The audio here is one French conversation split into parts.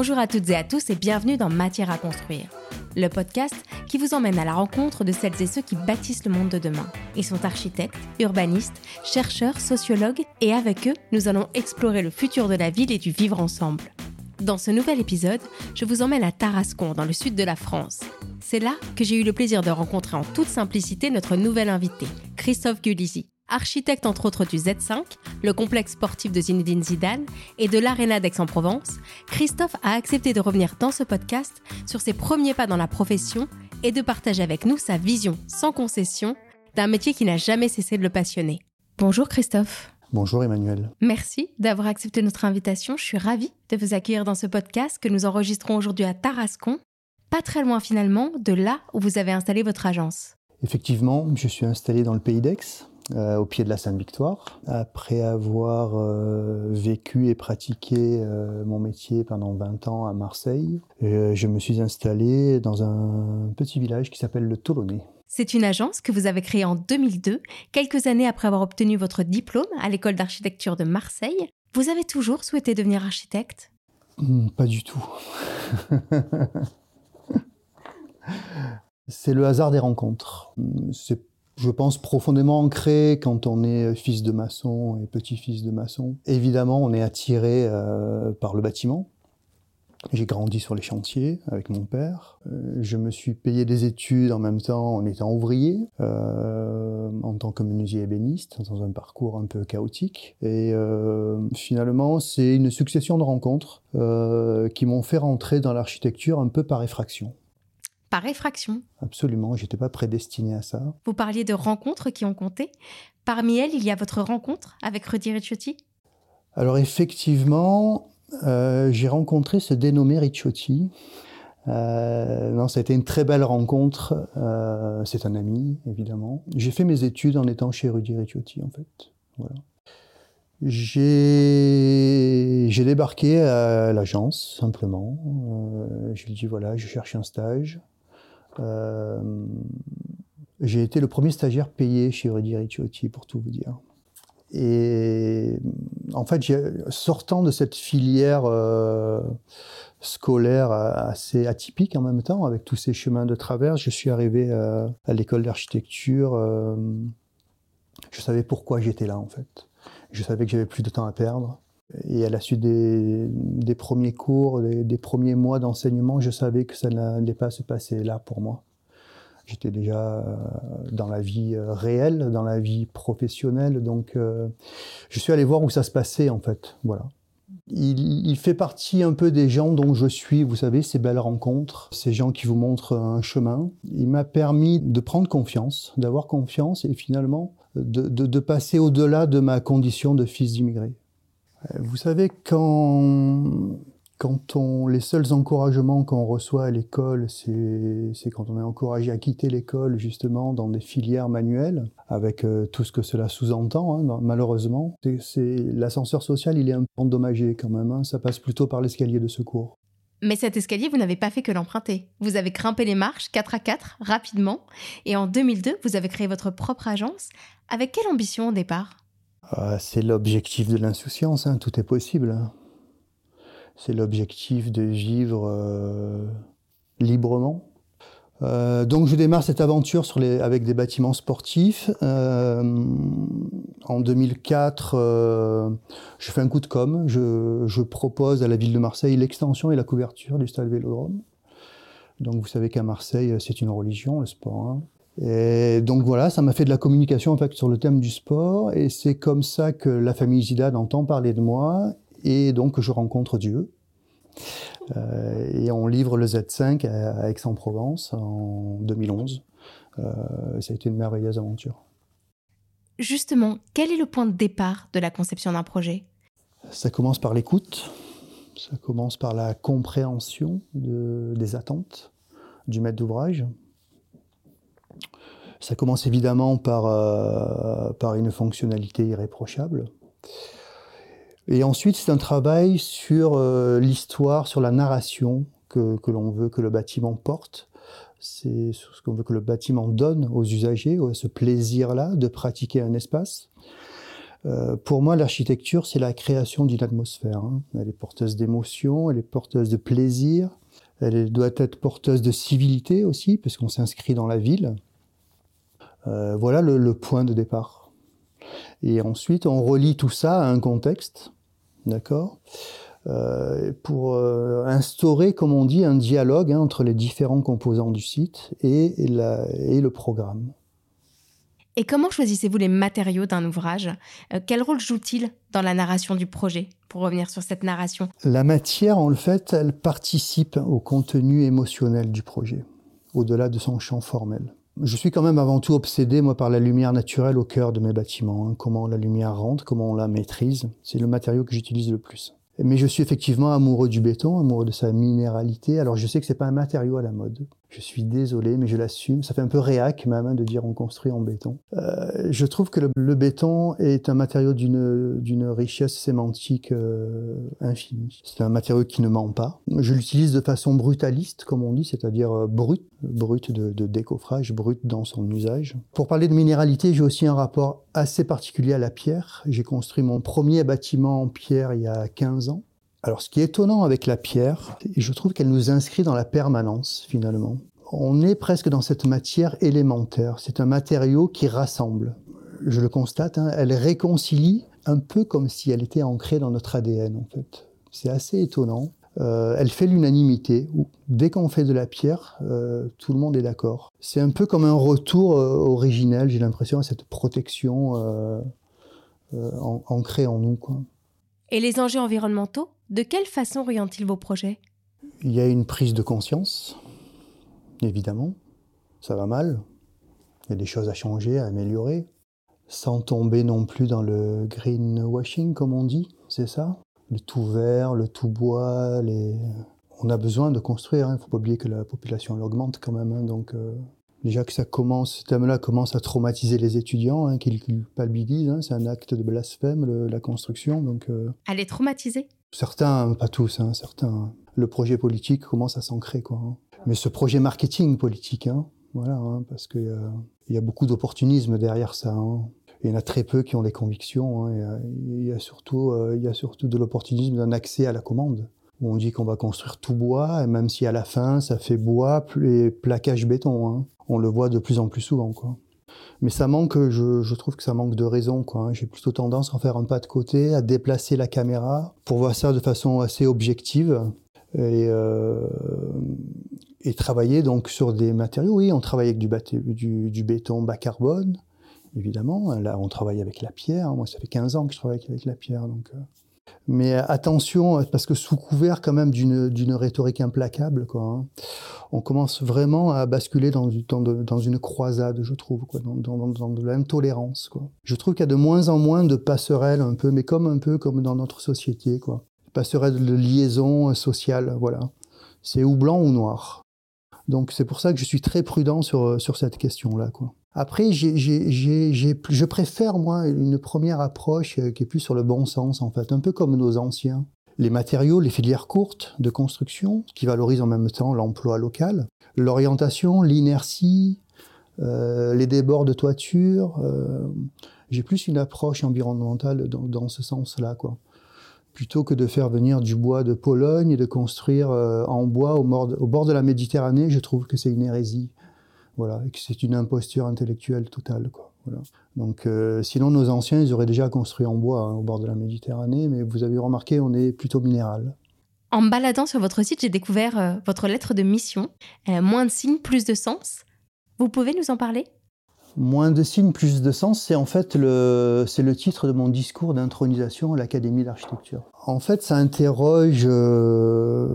Bonjour à toutes et à tous et bienvenue dans Matière à construire, le podcast qui vous emmène à la rencontre de celles et ceux qui bâtissent le monde de demain. Ils sont architectes, urbanistes, chercheurs, sociologues et avec eux, nous allons explorer le futur de la ville et du vivre ensemble. Dans ce nouvel épisode, je vous emmène à Tarascon, dans le sud de la France. C'est là que j'ai eu le plaisir de rencontrer en toute simplicité notre nouvel invité, Christophe Gulisi. Architecte entre autres du Z5, le complexe sportif de Zinedine Zidane et de l'Arena d'Aix-en-Provence, Christophe a accepté de revenir dans ce podcast sur ses premiers pas dans la profession et de partager avec nous sa vision sans concession d'un métier qui n'a jamais cessé de le passionner. Bonjour Christophe. Bonjour Emmanuel. Merci d'avoir accepté notre invitation. Je suis ravie de vous accueillir dans ce podcast que nous enregistrons aujourd'hui à Tarascon, pas très loin finalement de là où vous avez installé votre agence. Effectivement, je suis installé dans le pays d'Aix, euh, au pied de la Sainte-Victoire. Après avoir euh, vécu et pratiqué euh, mon métier pendant 20 ans à Marseille, je me suis installé dans un petit village qui s'appelle le Tolonais. C'est une agence que vous avez créée en 2002, quelques années après avoir obtenu votre diplôme à l'école d'architecture de Marseille. Vous avez toujours souhaité devenir architecte? Hmm, Pas du tout. C'est le hasard des rencontres. C'est, je pense, profondément ancré quand on est fils de maçon et petit-fils de maçon. Évidemment, on est attiré euh, par le bâtiment. J'ai grandi sur les chantiers avec mon père. Euh, je me suis payé des études en même temps en étant ouvrier, euh, en tant que menuisier ébéniste, dans un parcours un peu chaotique. Et euh, finalement, c'est une succession de rencontres euh, qui m'ont fait rentrer dans l'architecture un peu par effraction. Par effraction. Absolument, j'étais pas prédestiné à ça. Vous parliez de rencontres qui ont compté. Parmi elles, il y a votre rencontre avec Rudy Ricciotti. Alors effectivement, euh, j'ai rencontré ce dénommé Ricciotti. Euh, non, ça a été une très belle rencontre. Euh, c'est un ami, évidemment. J'ai fait mes études en étant chez Rudy Ricciotti, en fait. Voilà. J'ai débarqué à l'agence, simplement. Euh, je lui ai dit, voilà, je cherche un stage. Euh, j'ai été le premier stagiaire payé chez Rudy Ricciotti, pour tout vous dire. Et en fait, sortant de cette filière euh, scolaire assez atypique en même temps, avec tous ces chemins de travers, je suis arrivé euh, à l'école d'architecture. euh, je savais pourquoi j'étais là, en fait. Je savais que j'avais plus de temps à perdre. Et à la suite des, premiers cours, des, premiers mois d'enseignement, je savais que ça n'allait pas se passer là pour moi. J'étais déjà euh, dans la vie euh, réelle, dans la vie professionnelle, donc euh, je suis allé voir où ça se passait en fait. Voilà. Il, fait partie un peu des gens dont je suis, vous savez, ces belles rencontres, ces gens qui vous montrent un chemin. Il m'a permis de prendre confiance, d'avoir confiance et finalement de, de, de passer au-delà de ma condition de fils d'immigré. Euh, Vous savez, quand, on, les seuls encouragements qu'on reçoit à l'école, c'est quand on est encouragé à quitter l'école, justement, dans des filières manuelles, avec euh, tout ce que cela sous-entend, hein, malheureusement. L'ascenseur social, il est un peu endommagé quand même. hein, ça passe plutôt par l'escalier de secours. Mais cet escalier, vous n'avez pas fait que l'emprunter. Vous avez grimpé les marches 4 à 4 rapidement. Et en 2002, vous avez créé votre propre agence. Avec quelle ambition au départ? C'est l'objectif de l'insouciance, hein, tout est possible. hein. C'est l'objectif de vivre euh, librement. Euh, donc je démarre cette aventure avec des bâtiments sportifs. Euh, en 2004, euh, je fais un coup de com. Je, je propose à la ville de Marseille l'extension et la couverture du stade Vélodrome. Donc vous savez qu'à Marseille, c'est une religion, le sport. hein. Et donc voilà, ça m'a fait de la communication en fait sur le thème du sport, et c'est comme ça que la famille Zidane entend parler de moi, et donc je rencontre Dieu. Euh, et on livre le Z5 à, à Aix-en-Provence en 2011. Euh, ça a été une merveilleuse aventure. Justement, quel est le point de départ de la conception d'un projet? Ça commence par l'écoute, ça commence par la compréhension de- des attentes du maître d'ouvrage. Ça commence évidemment par, euh, par une fonctionnalité irréprochable. Et ensuite, c'est un travail sur euh, l'histoire, sur la narration que, que l'on veut que le bâtiment porte. C'est ce qu'on veut que le bâtiment donne aux usagers, ce plaisir-là de pratiquer un espace. Euh, pour moi, l'architecture, c'est la création d'une atmosphère. Hein. Elle est porteuse d'émotions, elle est porteuse de plaisir, elle doit être porteuse de civilité aussi, parce qu'on s'inscrit dans la ville. Euh, voilà le, point de départ. Et ensuite, on relie tout ça à un contexte, d'accord euh, pour instaurer, comme on dit, un dialogue hein, entre les différents composants du site et le programme. Et comment choisissez-vous les matériaux d'un ouvrage? Euh, Quel rôle joue-t-il dans la narration du projet Pour revenir sur cette narration? La matière, en fait, elle participe au contenu émotionnel du projet, au-delà de son champ formel. Je suis quand même avant tout obsédé, moi, par la lumière naturelle au cœur de mes bâtiments. Hein. Comment la lumière rentre, comment on la maîtrise. C'est le matériau que j'utilise le plus. Mais je suis effectivement amoureux du béton, amoureux de sa minéralité. Alors je sais que c'est pas un matériau à la mode. Je suis désolé, mais je l'assume. Ça fait un peu réac même hein, de dire on construit en béton. Euh, je trouve que le, béton est un matériau d'une richesse sémantique euh, infinie. C'est un matériau qui ne ment pas. Je l'utilise de façon brutaliste, comme on dit, c'est-à-dire euh, brut, brut de, de décoffrage, brut dans son usage. Pour parler de minéralité, j'ai aussi un rapport assez particulier à la pierre. J'ai construit mon premier bâtiment en pierre il y a 15 ans. Alors, ce qui est étonnant avec la pierre, je trouve qu'elle nous inscrit dans la permanence, finalement. On est presque dans cette matière élémentaire. C'est un matériau qui rassemble. Je le constate, hein, elle réconcilie un peu comme si elle était ancrée dans notre ADN, en fait. C'est assez étonnant. Euh, elle fait l'unanimité. Dès qu'on fait de la pierre, euh, tout le monde est d'accord. C'est un peu comme un retour euh, originel, j'ai l'impression, à cette protection ancrée en nous. Quoi. Et les enjeux environnementaux, de quelle façon orientent-ils vos projets? Il y a une prise de conscience, évidemment. Ça va mal. Il y a des choses à changer, à améliorer, sans tomber non plus dans le greenwashing, comme on dit, c'est ça? Le tout vert, le tout bois, les... On a besoin de construire, il hein. ne faut pas oublier que la population augmente quand même, hein. donc euh, Déjà que ça commence, ce thème-là commence à traumatiser les étudiants, hein, qu'ils culpabilisent. Hein, c'est un acte de blasphème, la construction. Donc, euh, Elle est traumatisée? Certains, pas tous, hein, certains. Le projet politique commence à s'ancrer, quoi. Hein. Mais ce projet marketing politique, hein, voilà, parce qu'il y, y, a beaucoup d'opportunisme derrière ça. Il y en a très peu qui ont des convictions. Il y, a surtout, euh, il y a surtout de l'opportunisme d'un accès à la commande où on dit qu'on va construire tout bois, et même si à la fin ça fait bois et plaquage béton. Hein. On le voit de plus en plus souvent. Quoi. Mais ça manque, je, trouve que ça manque de raison. Hein. J'ai plutôt tendance à en faire un pas de côté, à déplacer la caméra pour voir ça de façon assez objective et, euh, travailler donc sur des matériaux. Oui, on travaille avec du, béton bas carbone, évidemment. Là, on travaille avec la pierre. Moi, ça fait 15 ans que je travaille avec la pierre. Donc, euh, mais attention, parce que sous couvert quand même d'une rhétorique implacable, quoi, hein, on commence vraiment à basculer dans, une croisade, je trouve, quoi, dans, dans de l'intolérance. Je trouve qu'il y a de moins en moins de passerelles, un peu, mais comme un peu comme dans notre société, quoi. Passerelles de liaison sociale, voilà. C'est ou blanc ou noir. Donc c'est pour ça que je suis très prudent sur, cette question-là. Après, je préfère, moi, une première approche euh, qui est plus sur le bon sens, en fait, un peu comme nos anciens. Les matériaux, les filières courtes de construction, qui valorisent en même temps l'emploi local, l'orientation, l'inertie, euh, les débords de toiture. Euh, j'ai plus une approche environnementale dans, ce sens-là, quoi. Plutôt que de faire venir du bois de Pologne et de construire en bois au bord de la Méditerranée, je trouve que c'est une hérésie. Voilà, et que c'est une imposture intellectuelle totale. Quoi. Voilà. Donc, euh, sinon, nos anciens, ils auraient déjà construit en bois hein, au bord de la Méditerranée, mais vous avez remarqué, on est plutôt minéral. En baladant sur votre site, j'ai découvert euh, votre lettre de mission. Euh, moins de signes, plus de sens. Vous pouvez nous en parler? Moins de signes, plus de sens, c'est en fait le, c'est le titre de mon discours d'intronisation à l'Académie d'architecture. En fait, ça interroge, euh,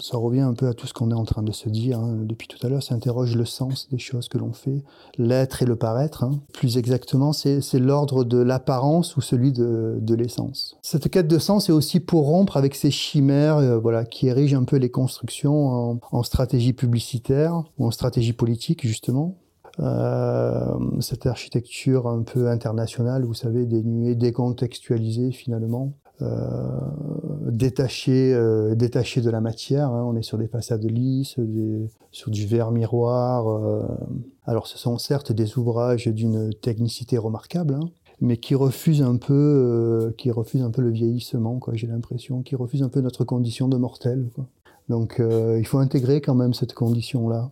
ça revient un peu à tout ce qu'on est en train de se dire hein, depuis tout à l'heure, ça interroge le sens des choses que l'on fait, l'être et le paraître. Hein. Plus exactement, c'est, l'ordre de l'apparence ou celui de, l'essence. Cette quête de sens est aussi pour rompre avec ces chimères euh, voilà, qui érigent un peu les constructions en, en stratégie publicitaire ou en stratégie politique, justement. Euh, cette architecture un peu internationale, vous savez, dénuée, décontextualisée finalement, euh, détachée, euh, détachée de la matière. Hein. On est sur des façades lisses, sur du verre miroir. Euh. Alors ce sont certes des ouvrages d'une technicité remarquable, hein, mais qui refuse un peu, euh, qui refuse un peu le vieillissement. J'ai l'impression, qui refuse un peu notre condition de mortel. Donc, euh, il faut intégrer quand même cette condition-là.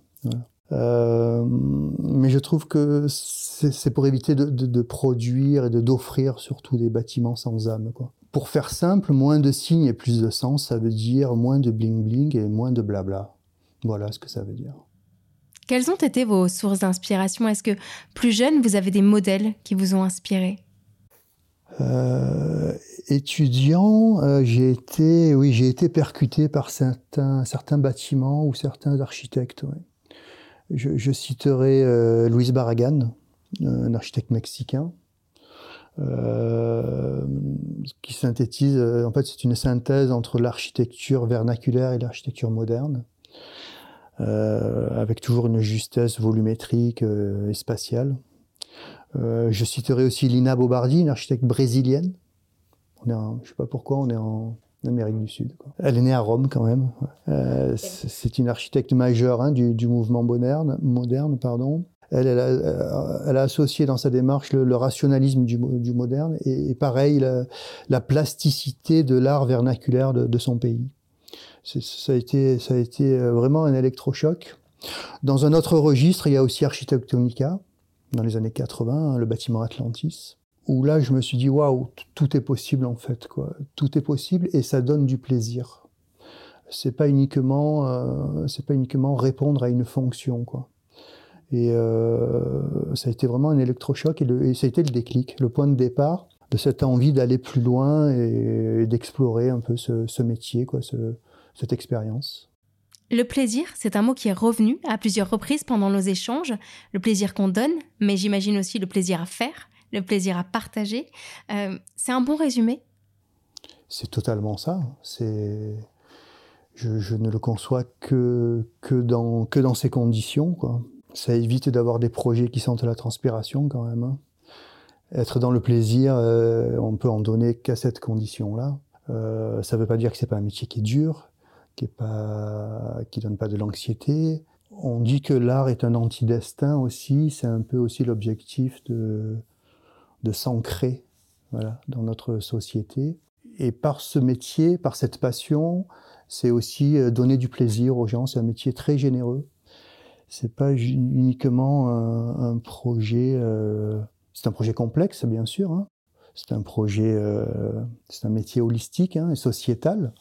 Mais je trouve que c'est pour éviter de, produire et d'offrir surtout des bâtiments sans âme. Quoi. Pour faire simple, moins de signes et plus de sens, ça veut dire moins de bling bling et moins de blabla. Voilà ce que ça veut dire. Quelles ont été vos sources d'inspiration? Est-ce que plus jeune, vous avez des modèles qui vous ont inspiré? Euh, étudiant, euh, j'ai été, oui, j'ai été percuté par certains, certains bâtiments ou certains architectes. Ouais. Je, je, citerai euh, Luis Barragan, un architecte mexicain, euh, qui synthétise, en fait, c'est une synthèse entre l'architecture vernaculaire et l'architecture moderne. Euh, avec toujours une justesse volumétrique euh, et spatiale. Euh, je citerai aussi Lina Bobardi, une architecte brésilienne. On est en, je sais pas pourquoi, on est en Amérique du Sud. Elle est née à Rome quand même. Euh, c'est une architecte majeure hein, du, du, mouvement moderne. moderne pardon. Elle, elle, a, elle, a, associé dans sa démarche le, le rationalisme du, du, moderne et, et pareil la, la, plasticité de l'art vernaculaire de, de son pays ça a été, ça a été euh, vraiment un électrochoc. Dans un autre registre, il y a aussi Architectonica, dans les années 80, hein, le bâtiment Atlantis, où là, je me suis dit, waouh, tout est possible en fait, quoi. Tout est possible et ça donne du plaisir. C'est pas uniquement, euh, pas uniquement répondre à une fonction, quoi. Et euh, ça a été vraiment un électrochoc et, le, et, ça a été le déclic, le point de départ de cette envie d'aller plus loin et, et d'explorer un peu ce, ce métier, quoi, ce, cette expérience. Le plaisir, c'est un mot qui est revenu à plusieurs reprises pendant nos échanges. Le plaisir qu'on donne, mais j'imagine aussi le plaisir à faire, le plaisir à partager. Euh, c'est un bon résumé? C'est totalement ça. C'est... Je, je, ne le conçois que, que, dans, que dans ces conditions. Quoi. Ça évite d'avoir des projets qui sentent la transpiration quand même. Hein. Être dans le plaisir, euh, on peut en donner qu'à cette condition-là. Euh, ça ne veut pas dire que c'est pas un métier qui est dur, qui est pas, qui donne pas de l'anxiété. On dit que l'art est un anti-destin aussi. C'est un peu aussi l'objectif de, de s'ancrer, voilà, dans notre société. Et par ce métier, par cette passion, c'est aussi euh, donner du plaisir aux gens. C'est un métier très généreux. C'est pas uniquement un, un projet. Euh, c'est un projet complexe, bien sûr. Hein. C'est un projet, euh, c'est un métier holistique hein, et sociétal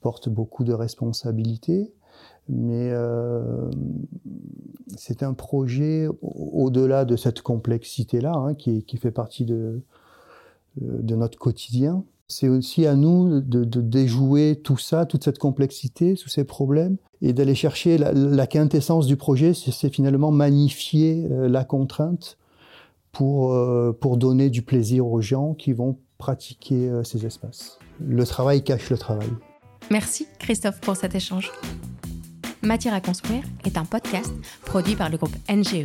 porte beaucoup de responsabilités, mais euh, c'est un projet au-delà de cette complexité-là, hein, qui, qui, fait partie de, de notre quotidien. C'est aussi à nous de, déjouer tout ça, toute cette complexité, tous ces problèmes, et d'aller chercher la, la, quintessence du projet, c'est finalement magnifier euh, la contrainte pour, euh, pour donner du plaisir aux gens qui vont pratiquer euh, ces espaces. Le travail cache le travail. Merci Christophe pour cet échange. Matière à construire est un podcast produit par le groupe NGE.